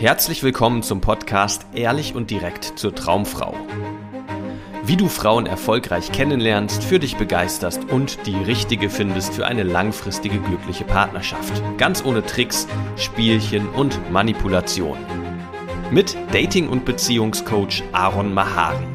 Herzlich willkommen zum Podcast Ehrlich und direkt zur Traumfrau. Wie du Frauen erfolgreich kennenlernst, für dich begeisterst und die richtige findest für eine langfristige glückliche Partnerschaft. Ganz ohne Tricks, Spielchen und Manipulation. Mit Dating- und Beziehungscoach Aaron Mahari.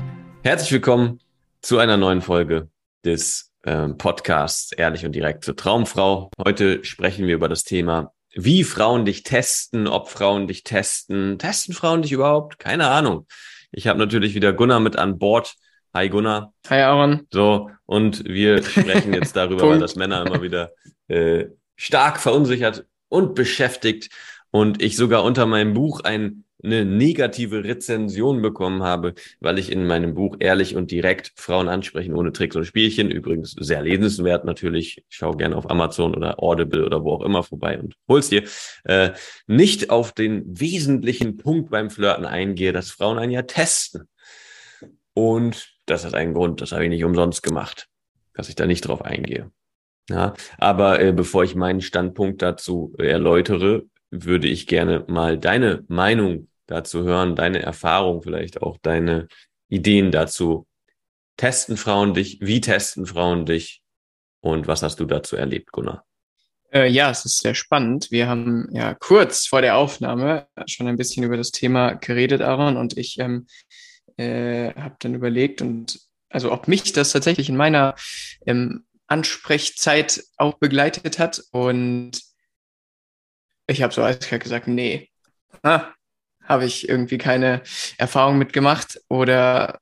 Herzlich willkommen zu einer neuen Folge des äh, Podcasts Ehrlich und direkt zur Traumfrau. Heute sprechen wir über das Thema wie Frauen dich testen, ob Frauen dich testen. Testen Frauen dich überhaupt? Keine Ahnung. Ich habe natürlich wieder Gunnar mit an Bord. Hi Gunnar. Hi Aaron. So, und wir sprechen jetzt darüber, weil das Männer immer wieder äh, stark verunsichert und beschäftigt. Und ich sogar unter meinem Buch ein eine negative Rezension bekommen habe, weil ich in meinem Buch ehrlich und direkt Frauen ansprechen ohne Tricks und Spielchen, übrigens sehr lesenswert natürlich, schau gerne auf Amazon oder Audible oder wo auch immer vorbei und hol's dir, äh, nicht auf den wesentlichen Punkt beim Flirten eingehe, dass Frauen einen ja testen. Und das hat einen Grund, das habe ich nicht umsonst gemacht, dass ich da nicht drauf eingehe. Ja, aber äh, bevor ich meinen Standpunkt dazu erläutere, würde ich gerne mal deine Meinung dazu hören, deine Erfahrung, vielleicht auch deine Ideen dazu. Testen Frauen dich? Wie testen Frauen dich? Und was hast du dazu erlebt, Gunnar? Äh, ja, es ist sehr spannend. Wir haben ja kurz vor der Aufnahme schon ein bisschen über das Thema geredet, Aaron, und ich ähm, äh, habe dann überlegt und also ob mich das tatsächlich in meiner ähm, Ansprechzeit auch begleitet hat. Und ich habe so eiskalt gesagt, nee, ah, habe ich irgendwie keine Erfahrung mitgemacht oder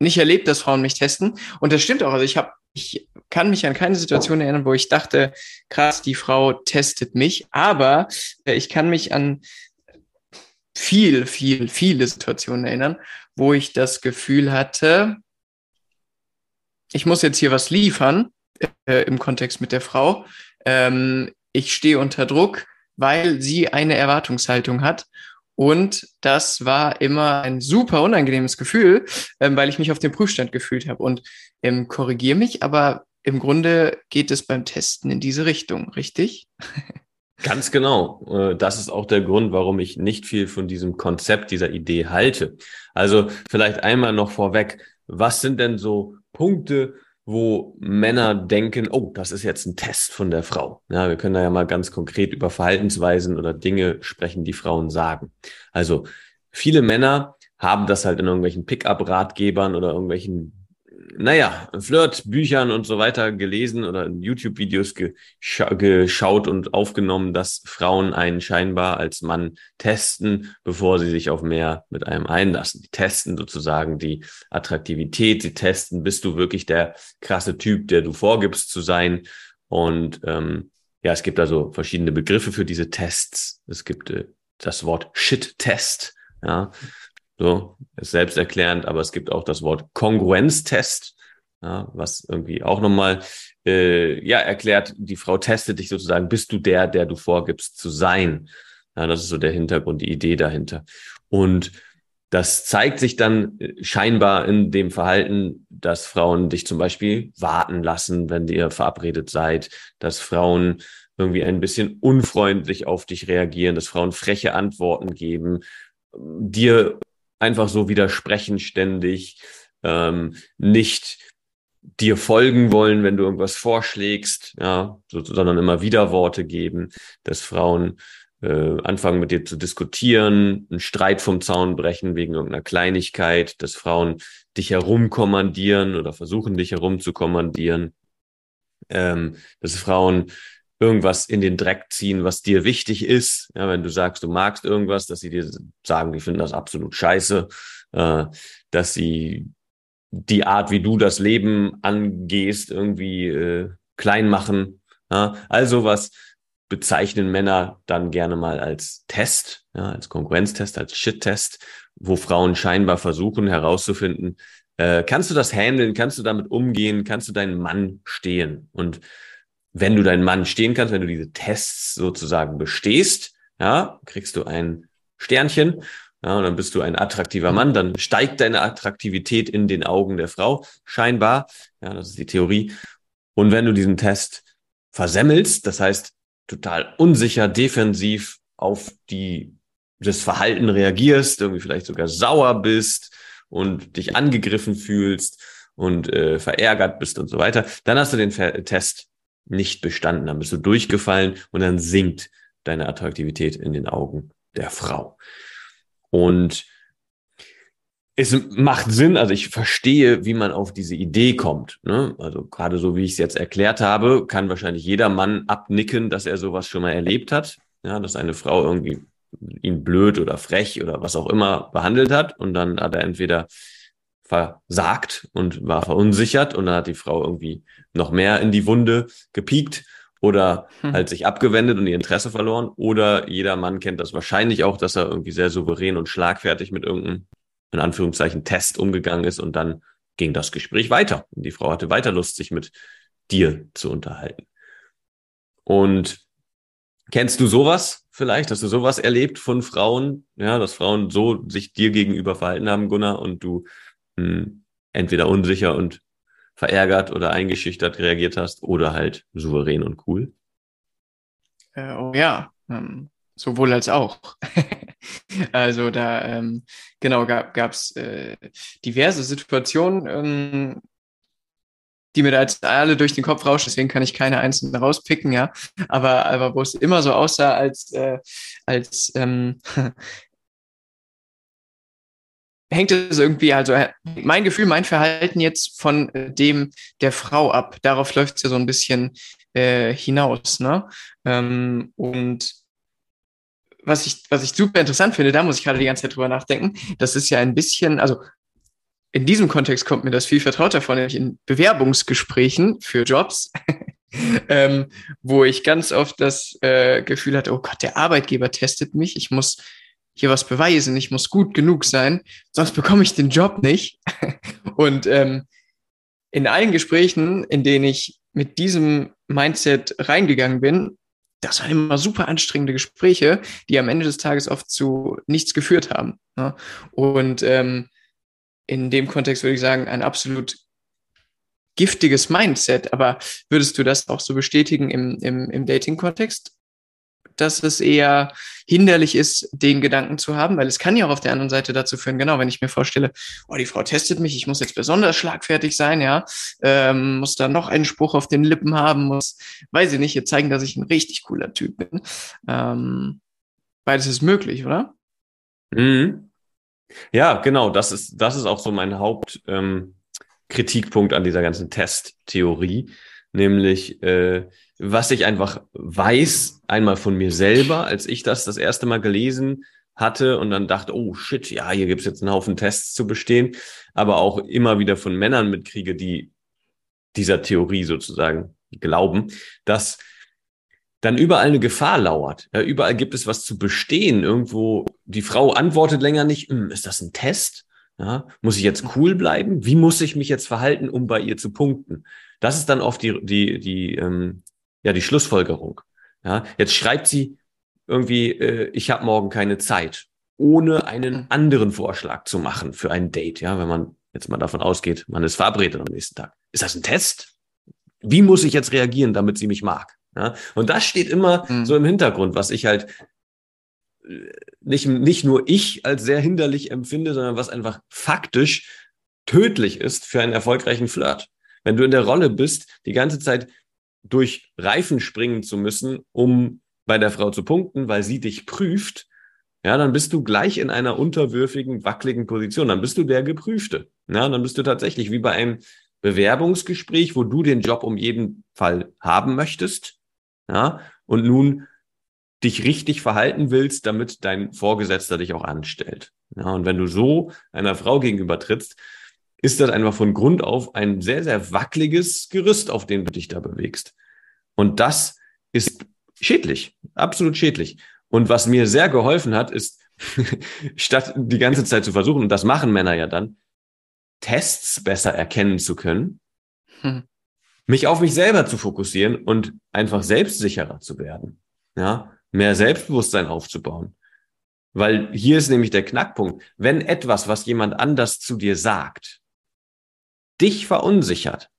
nicht erlebt, dass Frauen mich testen. Und das stimmt auch. Also ich habe, ich kann mich an keine Situation erinnern, wo ich dachte, krass, die Frau testet mich. Aber äh, ich kann mich an viel, viel, viele Situationen erinnern, wo ich das Gefühl hatte, ich muss jetzt hier was liefern äh, im Kontext mit der Frau. Ähm, ich stehe unter Druck, weil sie eine Erwartungshaltung hat und das war immer ein super unangenehmes Gefühl, ähm, weil ich mich auf dem Prüfstand gefühlt habe. Und ähm, korrigiere mich, aber im Grunde geht es beim Testen in diese Richtung, richtig? Ganz genau. Äh, das ist auch der Grund, warum ich nicht viel von diesem Konzept, dieser Idee halte. Also vielleicht einmal noch vorweg, was sind denn so Punkte, wo Männer denken, oh, das ist jetzt ein Test von der Frau. Ja, wir können da ja mal ganz konkret über Verhaltensweisen oder Dinge sprechen, die Frauen sagen. Also viele Männer haben das halt in irgendwelchen Pickup-Ratgebern oder irgendwelchen naja, Flirt-Büchern und so weiter gelesen oder YouTube-Videos gescha geschaut und aufgenommen, dass Frauen einen scheinbar als Mann testen, bevor sie sich auf mehr mit einem einlassen. Die testen sozusagen die Attraktivität, sie testen, bist du wirklich der krasse Typ, der du vorgibst zu sein. Und ähm, ja, es gibt also verschiedene Begriffe für diese Tests. Es gibt äh, das Wort Shit-Test. Ja, so, ist selbsterklärend, aber es gibt auch das Wort Kongruenztest, ja, was irgendwie auch nochmal äh, ja, erklärt, die Frau testet dich sozusagen, bist du der, der du vorgibst zu sein. Ja, das ist so der Hintergrund, die Idee dahinter. Und das zeigt sich dann äh, scheinbar in dem Verhalten, dass Frauen dich zum Beispiel warten lassen, wenn ihr verabredet seid, dass Frauen irgendwie ein bisschen unfreundlich auf dich reagieren, dass Frauen freche Antworten geben, dir einfach so widersprechen ständig, ähm, nicht dir folgen wollen, wenn du irgendwas vorschlägst, ja, so, sondern immer Widerworte geben, dass Frauen äh, anfangen mit dir zu diskutieren, einen Streit vom Zaun brechen wegen irgendeiner Kleinigkeit, dass Frauen dich herumkommandieren oder versuchen dich herumzukommandieren, ähm, dass Frauen irgendwas in den Dreck ziehen, was dir wichtig ist. Ja, wenn du sagst, du magst irgendwas, dass sie dir sagen, die finden das absolut scheiße, äh, dass sie die Art, wie du das Leben angehst, irgendwie äh, klein machen. Ja, also was bezeichnen Männer dann gerne mal als Test, ja, als Konkurrenztest, als Shit-Test, wo Frauen scheinbar versuchen herauszufinden, äh, kannst du das handeln, kannst du damit umgehen, kannst du deinen Mann stehen? Und wenn du deinen Mann stehen kannst, wenn du diese Tests sozusagen bestehst, ja, kriegst du ein Sternchen, ja, und dann bist du ein attraktiver Mann, dann steigt deine Attraktivität in den Augen der Frau, scheinbar, ja, das ist die Theorie. Und wenn du diesen Test versemmelst, das heißt, total unsicher, defensiv auf die das Verhalten reagierst, irgendwie vielleicht sogar sauer bist und dich angegriffen fühlst und äh, verärgert bist und so weiter, dann hast du den Test nicht bestanden, dann bist du durchgefallen und dann sinkt deine Attraktivität in den Augen der Frau. Und es macht Sinn, also ich verstehe, wie man auf diese Idee kommt. Ne? Also gerade so, wie ich es jetzt erklärt habe, kann wahrscheinlich jeder Mann abnicken, dass er sowas schon mal erlebt hat. Ja, dass eine Frau irgendwie ihn blöd oder frech oder was auch immer behandelt hat und dann hat er entweder versagt und war verunsichert und dann hat die Frau irgendwie noch mehr in die Wunde gepiekt oder hm. halt sich abgewendet und ihr Interesse verloren oder jeder Mann kennt das wahrscheinlich auch, dass er irgendwie sehr souverän und schlagfertig mit irgendeinem in Anführungszeichen Test umgegangen ist und dann ging das Gespräch weiter und die Frau hatte weiter Lust, sich mit dir zu unterhalten. Und kennst du sowas vielleicht? Hast du sowas erlebt von Frauen? Ja, dass Frauen so sich dir gegenüber verhalten haben, Gunnar, und du hm, entweder unsicher und verärgert oder eingeschüchtert reagiert hast oder halt souverän und cool? Äh, oh ja, ähm, sowohl als auch. also da ähm, genau gab es äh, diverse Situationen, ähm, die mir da jetzt alle durch den Kopf rauschen, deswegen kann ich keine einzelnen rauspicken, ja. Aber, aber wo es immer so aussah, als, äh, als ähm, hängt es irgendwie, also äh, mein Gefühl, mein Verhalten jetzt von äh, dem der Frau ab. Darauf läuft es ja so ein bisschen äh, hinaus, ne? Ähm, und was ich, was ich super interessant finde, da muss ich gerade die ganze Zeit drüber nachdenken, das ist ja ein bisschen, also in diesem Kontext kommt mir das viel vertrauter vor, nämlich in Bewerbungsgesprächen für Jobs, ähm, wo ich ganz oft das äh, Gefühl hatte, oh Gott, der Arbeitgeber testet mich, ich muss hier was beweisen, ich muss gut genug sein, sonst bekomme ich den Job nicht. Und ähm, in allen Gesprächen, in denen ich mit diesem Mindset reingegangen bin, das waren immer super anstrengende Gespräche, die am Ende des Tages oft zu nichts geführt haben. Ne? Und ähm, in dem Kontext würde ich sagen, ein absolut giftiges Mindset. Aber würdest du das auch so bestätigen im, im, im Dating-Kontext? Dass es eher hinderlich ist, den Gedanken zu haben, weil es kann ja auch auf der anderen Seite dazu führen, genau, wenn ich mir vorstelle, oh, die Frau testet mich, ich muss jetzt besonders schlagfertig sein, ja, ähm, muss da noch einen Spruch auf den Lippen haben, muss, weiß ich nicht, ihr zeigen, dass ich ein richtig cooler Typ bin. Ähm, beides ist möglich, oder? Mhm. Ja, genau, das ist, das ist auch so mein Hauptkritikpunkt ähm, an dieser ganzen Testtheorie, nämlich äh, was ich einfach weiß, einmal von mir selber, als ich das das erste Mal gelesen hatte und dann dachte, oh shit, ja, hier gibt's jetzt einen Haufen Tests zu bestehen, aber auch immer wieder von Männern mitkriege, die dieser Theorie sozusagen glauben, dass dann überall eine Gefahr lauert. Ja, überall gibt es was zu bestehen. Irgendwo, die Frau antwortet länger nicht, hm, ist das ein Test? Ja, muss ich jetzt cool bleiben? Wie muss ich mich jetzt verhalten, um bei ihr zu punkten? Das ist dann oft die, die, die ähm, ja die Schlussfolgerung. Ja, jetzt schreibt sie irgendwie, äh, ich habe morgen keine Zeit, ohne einen anderen Vorschlag zu machen für ein Date. Ja, wenn man jetzt mal davon ausgeht, man ist verabredet am nächsten Tag. Ist das ein Test? Wie muss ich jetzt reagieren, damit sie mich mag? Ja, und das steht immer mhm. so im Hintergrund, was ich halt äh, nicht, nicht nur ich als sehr hinderlich empfinde, sondern was einfach faktisch tödlich ist für einen erfolgreichen Flirt. Wenn du in der Rolle bist, die ganze Zeit durch Reifen springen zu müssen, um bei der Frau zu punkten, weil sie dich prüft, ja, dann bist du gleich in einer unterwürfigen, wackeligen Position. Dann bist du der Geprüfte. Ja, dann bist du tatsächlich wie bei einem Bewerbungsgespräch, wo du den Job um jeden Fall haben möchtest. Ja, und nun dich richtig verhalten willst, damit dein Vorgesetzter dich auch anstellt. Ja, und wenn du so einer Frau gegenüber trittst, ist das einfach von Grund auf ein sehr, sehr wackeliges Gerüst, auf dem du dich da bewegst. Und das ist schädlich, absolut schädlich. Und was mir sehr geholfen hat, ist, statt die ganze Zeit zu versuchen, und das machen Männer ja dann, Tests besser erkennen zu können, hm. mich auf mich selber zu fokussieren und einfach selbstsicherer zu werden. Ja, mehr Selbstbewusstsein aufzubauen. Weil hier ist nämlich der Knackpunkt. Wenn etwas, was jemand anders zu dir sagt, dich verunsichert,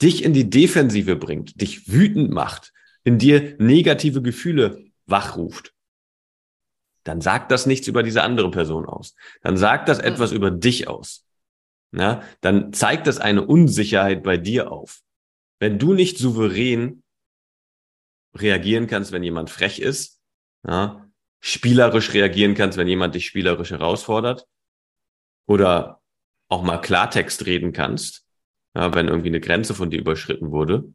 dich in die Defensive bringt, dich wütend macht, in dir negative Gefühle wachruft, dann sagt das nichts über diese andere Person aus. Dann sagt das etwas über dich aus. Ja, dann zeigt das eine Unsicherheit bei dir auf. Wenn du nicht souverän reagieren kannst, wenn jemand frech ist, ja, spielerisch reagieren kannst, wenn jemand dich spielerisch herausfordert, oder auch mal Klartext reden kannst, ja, wenn irgendwie eine Grenze von dir überschritten wurde,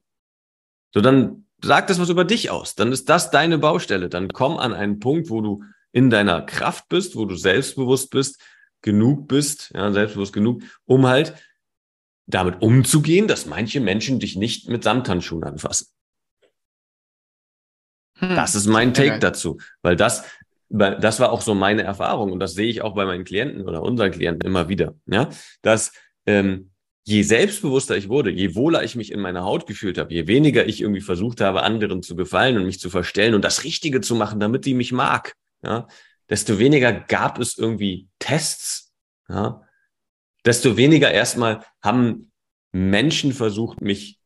so dann sagt das was über dich aus. Dann ist das deine Baustelle. Dann komm an einen Punkt, wo du in deiner Kraft bist, wo du selbstbewusst bist, genug bist, ja, selbstbewusst genug, um halt damit umzugehen, dass manche Menschen dich nicht mit Samthandschuhen anfassen. Hm. Das ist mein Take dazu, weil das, das war auch so meine Erfahrung und das sehe ich auch bei meinen Klienten oder unseren Klienten immer wieder, ja, dass ähm, je selbstbewusster ich wurde, je wohler ich mich in meiner Haut gefühlt habe, je weniger ich irgendwie versucht habe, anderen zu gefallen und mich zu verstellen und das Richtige zu machen, damit die mich mag, ja, desto weniger gab es irgendwie Tests, ja, desto weniger erstmal haben Menschen versucht, mich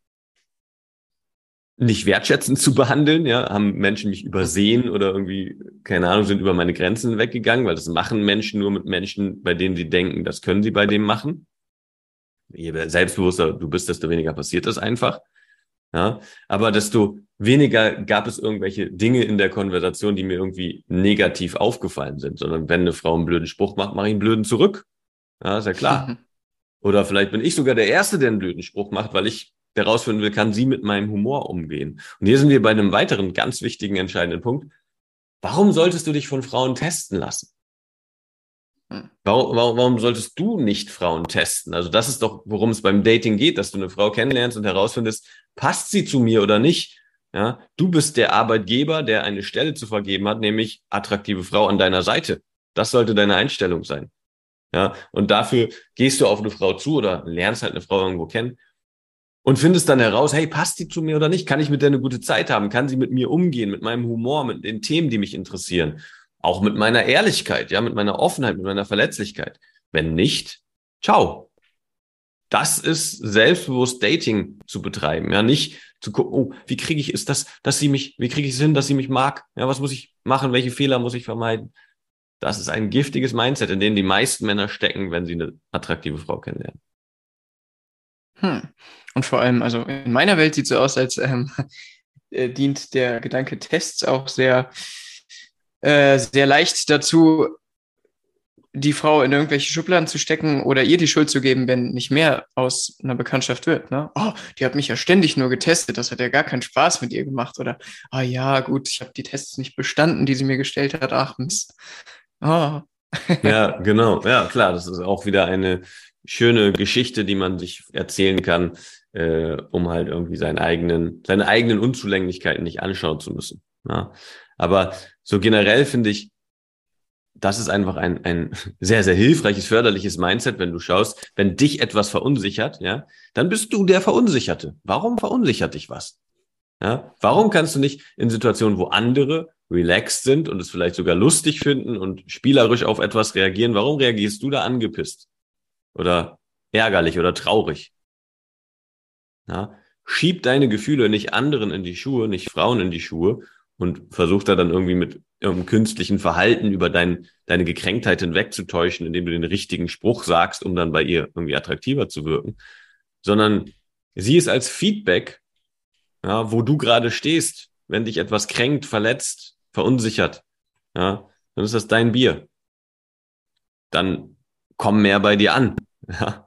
nicht wertschätzend zu behandeln, ja, haben Menschen mich übersehen oder irgendwie, keine Ahnung, sind über meine Grenzen weggegangen, weil das machen Menschen nur mit Menschen, bei denen sie denken, das können sie bei dem machen. Je selbstbewusster du bist, desto weniger passiert das einfach. Ja, aber desto weniger gab es irgendwelche Dinge in der Konversation, die mir irgendwie negativ aufgefallen sind, sondern wenn eine Frau einen blöden Spruch macht, mache ich einen blöden zurück. Ja, ist ja klar. Oder vielleicht bin ich sogar der Erste, der einen blöden Spruch macht, weil ich herausfinden will, kann sie mit meinem Humor umgehen. Und hier sind wir bei einem weiteren ganz wichtigen, entscheidenden Punkt. Warum solltest du dich von Frauen testen lassen? Hm. Warum, warum, warum solltest du nicht Frauen testen? Also das ist doch, worum es beim Dating geht, dass du eine Frau kennenlernst und herausfindest, passt sie zu mir oder nicht? Ja, du bist der Arbeitgeber, der eine Stelle zu vergeben hat, nämlich attraktive Frau an deiner Seite. Das sollte deine Einstellung sein. Ja, und dafür gehst du auf eine Frau zu oder lernst halt eine Frau irgendwo kennen und findest dann heraus, hey, passt die zu mir oder nicht? Kann ich mit der eine gute Zeit haben? Kann sie mit mir umgehen, mit meinem Humor, mit den Themen, die mich interessieren? Auch mit meiner Ehrlichkeit, ja, mit meiner Offenheit, mit meiner Verletzlichkeit. Wenn nicht, ciao. Das ist selbstbewusst Dating zu betreiben, ja, nicht zu gucken, oh, wie kriege ich ist das, dass sie mich, wie kriege ich es hin, dass sie mich mag? Ja, was muss ich machen? Welche Fehler muss ich vermeiden? Das ist ein giftiges Mindset, in dem die meisten Männer stecken, wenn sie eine attraktive Frau kennenlernen. Hm. Und vor allem, also in meiner Welt sieht es so aus, als ähm, äh, dient der Gedanke Tests auch sehr, äh, sehr leicht dazu, die Frau in irgendwelche Schubladen zu stecken oder ihr die Schuld zu geben, wenn nicht mehr aus einer Bekanntschaft wird. Ne? Oh, die hat mich ja ständig nur getestet, das hat ja gar keinen Spaß mit ihr gemacht. Oder, ah oh, ja, gut, ich habe die Tests nicht bestanden, die sie mir gestellt hat. Ach Mist. Oh. ja, genau. Ja, klar, das ist auch wieder eine schöne Geschichte, die man sich erzählen kann, äh, um halt irgendwie seinen eigenen, seine eigenen Unzulänglichkeiten nicht anschauen zu müssen. Ja. Aber so generell finde ich, das ist einfach ein, ein sehr, sehr hilfreiches, förderliches Mindset, wenn du schaust, wenn dich etwas verunsichert, ja, dann bist du der Verunsicherte. Warum verunsichert dich was? Ja, warum kannst du nicht in Situationen, wo andere relaxed sind und es vielleicht sogar lustig finden und spielerisch auf etwas reagieren, warum reagierst du da angepisst? Oder ärgerlich oder traurig. Ja? Schieb deine Gefühle nicht anderen in die Schuhe, nicht Frauen in die Schuhe und versuch da dann irgendwie mit irgendeinem künstlichen Verhalten über dein, deine Gekränktheit hinwegzutäuschen, indem du den richtigen Spruch sagst, um dann bei ihr irgendwie attraktiver zu wirken, sondern sieh es als Feedback, ja, wo du gerade stehst, wenn dich etwas kränkt, verletzt, verunsichert, ja, dann ist das dein Bier. Dann komm mehr bei dir an. Ja?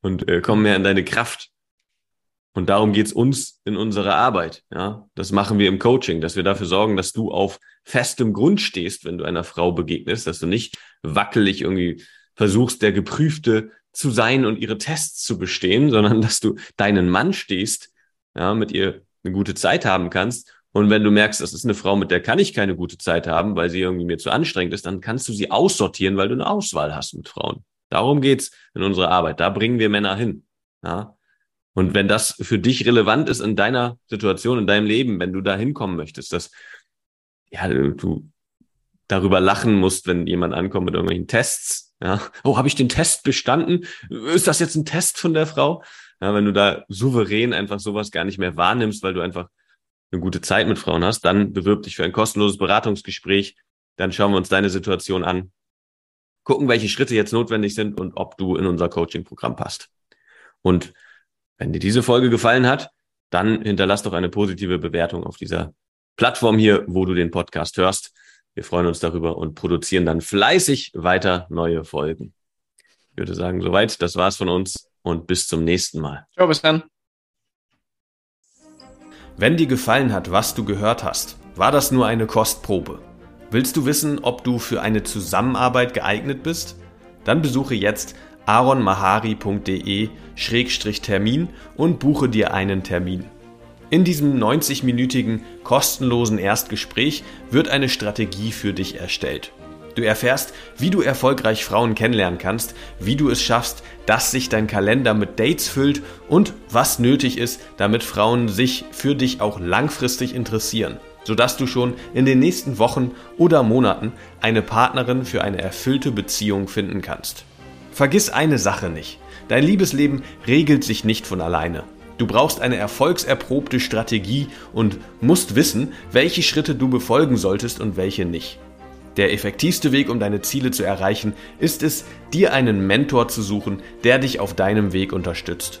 Und äh, komm mehr in deine Kraft. Und darum geht's uns in unserer Arbeit. Ja, das machen wir im Coaching, dass wir dafür sorgen, dass du auf festem Grund stehst, wenn du einer Frau begegnest, dass du nicht wackelig irgendwie versuchst, der Geprüfte zu sein und ihre Tests zu bestehen, sondern dass du deinen Mann stehst, ja, mit ihr eine gute Zeit haben kannst. Und wenn du merkst, das ist eine Frau, mit der kann ich keine gute Zeit haben, weil sie irgendwie mir zu anstrengend ist, dann kannst du sie aussortieren, weil du eine Auswahl hast mit Frauen. Darum geht's in unserer Arbeit. Da bringen wir Männer hin. Ja? Und wenn das für dich relevant ist in deiner Situation, in deinem Leben, wenn du da hinkommen möchtest, dass ja, du darüber lachen musst, wenn jemand ankommt mit irgendwelchen Tests. Ja, oh, habe ich den Test bestanden? Ist das jetzt ein Test von der Frau? Ja, wenn du da souverän einfach sowas gar nicht mehr wahrnimmst, weil du einfach eine gute Zeit mit Frauen hast, dann bewirb dich für ein kostenloses Beratungsgespräch Dann schauen wir uns deine Situation an, gucken, welche Schritte jetzt notwendig sind und ob du in unser Coaching-Programm passt. Und wenn dir diese Folge gefallen hat, dann hinterlass doch eine positive Bewertung auf dieser Plattform hier, wo du den Podcast hörst. Wir freuen uns darüber und produzieren dann fleißig weiter neue Folgen. Ich würde sagen, soweit, das war's von uns und bis zum nächsten Mal. Ciao, bis dann. Wenn dir gefallen hat, was du gehört hast, war das nur eine Kostprobe. Willst du wissen, ob du für eine Zusammenarbeit geeignet bist? Dann besuche jetzt aronmahari.de-termin und buche dir einen Termin. In diesem 90-minütigen kostenlosen Erstgespräch wird eine Strategie für dich erstellt. Du erfährst, wie du erfolgreich Frauen kennenlernen kannst, wie du es schaffst, dass sich dein Kalender mit Dates füllt und was nötig ist, damit Frauen sich für dich auch langfristig interessieren, sodass du schon in den nächsten Wochen oder Monaten eine Partnerin für eine erfüllte Beziehung finden kannst. Vergiss eine Sache nicht. Dein Liebesleben regelt sich nicht von alleine. Du brauchst eine erfolgserprobte Strategie und musst wissen, welche Schritte du befolgen solltest und welche nicht. Der effektivste Weg, um deine Ziele zu erreichen, ist es, dir einen Mentor zu suchen, der dich auf deinem Weg unterstützt.